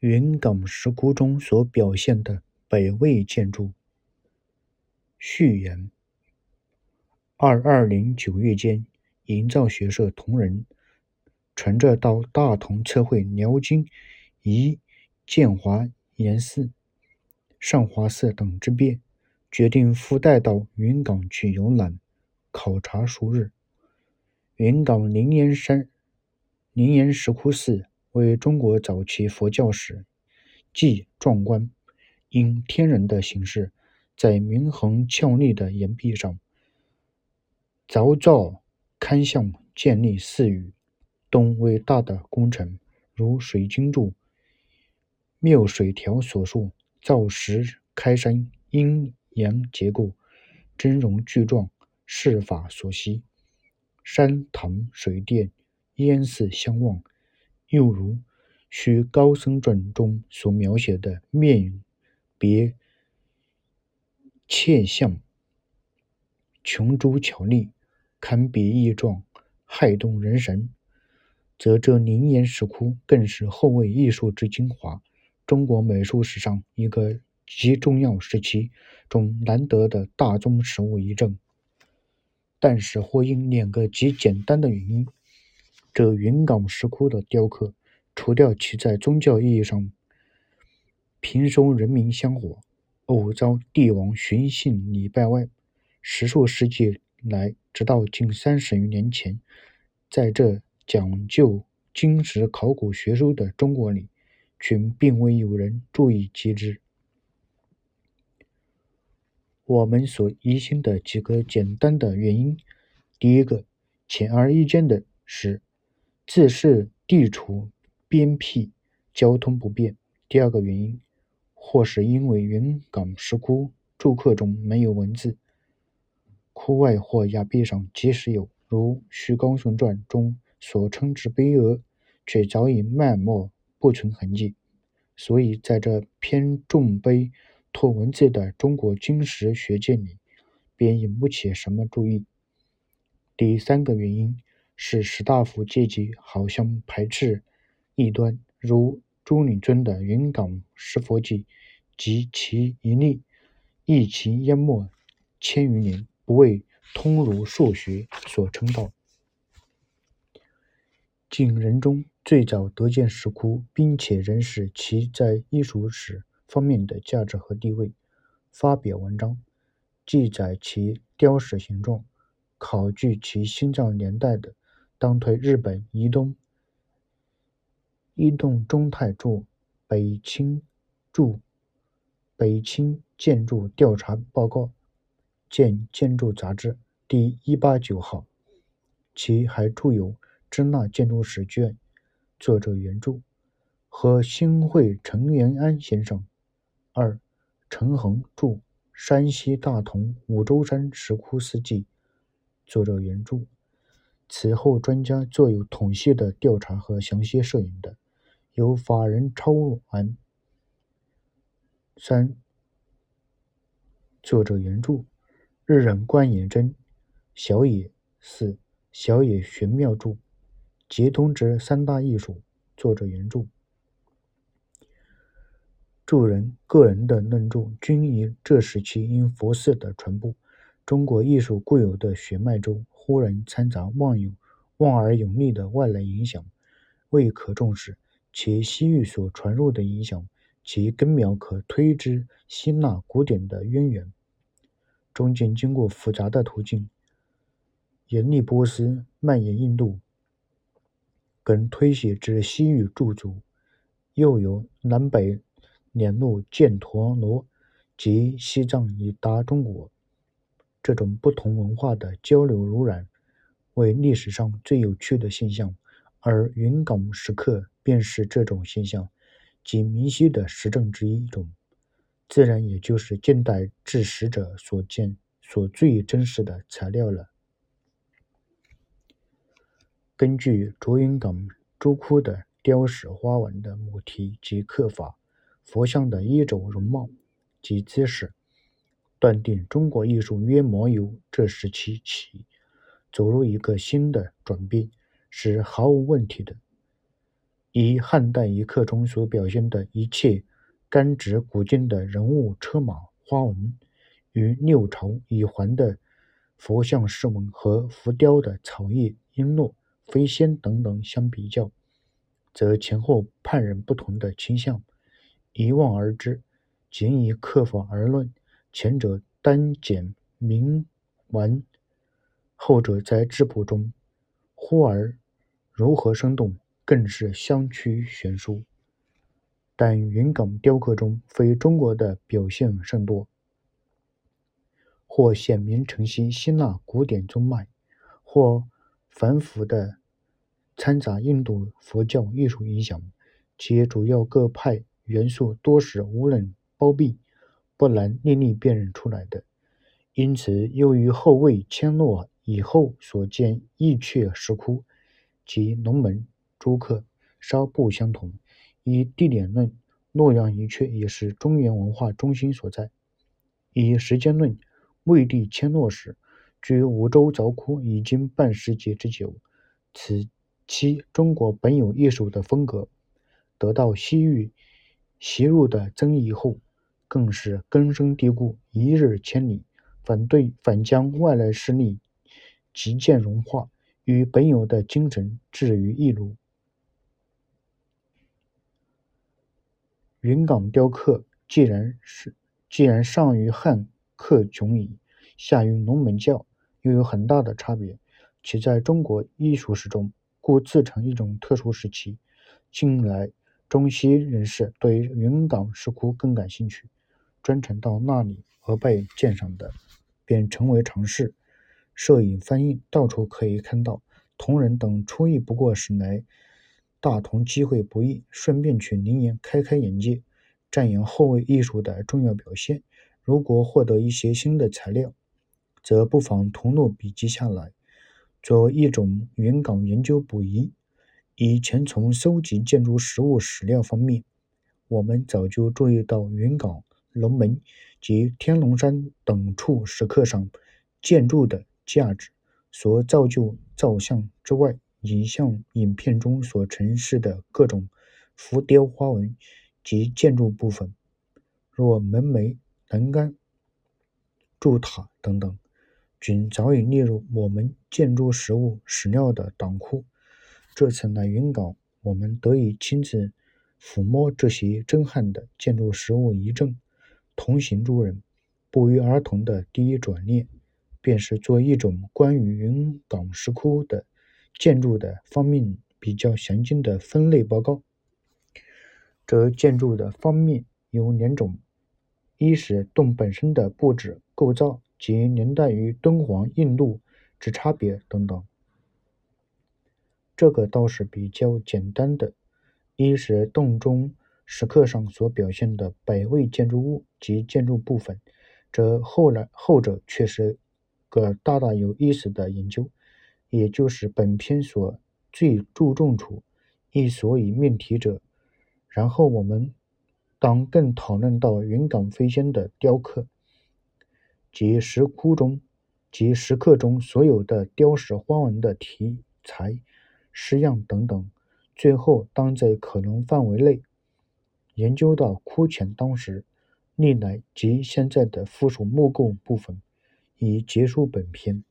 云冈石窟中所表现的北魏建筑。序言：二二零九月间，营造学社同仁乘着到大同测绘辽金宜建华严寺、善华寺等之便，决定附带到云冈去游览考察数日。云冈灵岩山灵岩石窟寺。为中国早期佛教史既壮观，因天然的形式，在明横峭立的岩壁上凿造龛像，建立寺宇，东伟大的工程，如水晶柱、妙水条所述，造石开山，阴阳结构，峥嵘巨壮，是法所希。山堂水殿，烟寺相望。又如《续高僧传》中所描写的面别切相，琼珠巧丽，堪比异状，骇动人神，则这灵岩石窟更是后魏艺术之精华，中国美术史上一个极重要时期中难得的大宗实物遗证。但是，或因两个极简单的原因。这云冈石窟的雕刻，除掉其在宗教意义上平收人民香火、偶遭帝王寻衅礼拜外，十数世纪来，直到近三十余年前，在这讲究金石考古学说的中国里，却并未有人注意及之。我们所疑心的几个简单的原因，第一个，显而易见的是。自是地处边僻，交通不便。第二个原因，或是因为云冈石窟铸刻中没有文字，窟外或崖壁上即使有，如《徐高雄传》中所称之碑额，却早已漫没不存痕迹，所以在这偏重碑拓文字的中国金石学界里，便引不起什么注意。第三个原因。是士大夫阶级好像排斥异端，如朱理尊的《云冈石佛记》及其一例，一其淹没千余年，不为通儒数学所称道。景仁宗最早得见石窟，并且认识其在艺术史方面的价值和地位，发表文章，记载其雕石形状，考据其心脏年代的。当推日本移动移动中泰著北清著北清建筑调查报告，见建筑杂志第一八九号。其还著有《支那建筑史卷》，作者原著和新会陈元安先生。二陈恒著《山西大同五洲山石窟四记》，作者原著。此后，专家做有统系的调查和详细摄影的，有法人超安。三，作者原著，日人关野真、小野四、小野玄妙著，皆通之三大艺术。作者原著，著人个人的论著均以这时期因佛寺的传播。中国艺术固有的血脉中，忽然掺杂妄有、望而有力的外来影响，未可重视。且西域所传入的影响，其根苗可推之希腊古典的渊源，中间经过复杂的途径，沿历波斯，蔓延印度，更推写至西域驻足，又由南北两路建陀罗及西藏以达中国。这种不同文化的交流濡染，为历史上最有趣的现象，而云冈石刻便是这种现象及明晰的实证之一种，自然也就是近代制石者所见所最真实的材料了。根据卓云冈朱窟的雕石花纹的母题及刻法，佛像的衣着容貌及姿势。断定中国艺术约莫由这时期起走入一个新的转变是毫无问题的。以汉代遗刻中所表现的一切干直古今的人物、车马、花纹，与六朝以还的佛像饰纹和浮雕的草叶、璎珞、飞仙等等相比较，则前后判然不同的倾向，一望而知。仅以刻法而论，前者单简明完，后者在质朴中忽而柔和生动，更是相趋悬殊。但云冈雕刻中非中国的表现甚多，或显明承袭希腊古典宗脉，或繁复的掺杂印度佛教艺术影响，其主要各派元素多时无人包庇，不难历历辨认出来的。因此，由于后魏迁洛以后所建义阙石窟及龙门朱刻稍不相同。以地点论，洛阳一阙也是中原文化中心所在；以时间论，魏帝迁洛时，距五州凿窟已经半世纪之久。此期中国本有艺术的风格，得到西域袭入的增益后，更是根深蒂固，一日千里。反对反将外来势力极渐融化，与本有的精神置于一炉。云冈雕刻既然是既然上于汉刻迥矣，下于龙门教，又有很大的差别。其在中国艺术史中，故自成一种特殊时期。近来中西人士对云冈石窟更感兴趣，专程到那里而被鉴赏的。便成为常事。摄影翻印，到处可以看到。同仁等初意不过是来大同机会不易，顺便去灵岩开开眼界，瞻仰后位艺术的重要表现。如果获得一些新的材料，则不妨同录笔记下来，作为一种原稿研究补遗。以前从收集建筑实物史料方面，我们早就注意到原稿。龙门及天龙山等处石刻上建筑的价值，所造就造像之外，影像影片中所呈示的各种浮雕花纹及建筑部分，若门楣、栏杆、柱塔等等，均早已列入我们建筑实物史料的档库。这次来云冈，我们得以亲自抚摸这些震撼的建筑实物遗证。同行诸人不约而同的第一转念，便是做一种关于云冈石窟的建筑的方面比较详尽的分类报告。这建筑的方面有两种：一是洞本身的布置构造及年代与敦煌、印度之差别等等。这个倒是比较简单的。一是洞中。石刻上所表现的百位建筑物及建筑部分，则后来后者却是个大大有意思的研究，也就是本篇所最注重处，亦所以命题者。然后我们当更讨论到云冈飞仙的雕刻及石窟中及石刻中所有的雕石花纹的题材、式样等等。最后，当在可能范围内。研究到窟前当时、历来及现在的附属木构部分，以结束本篇。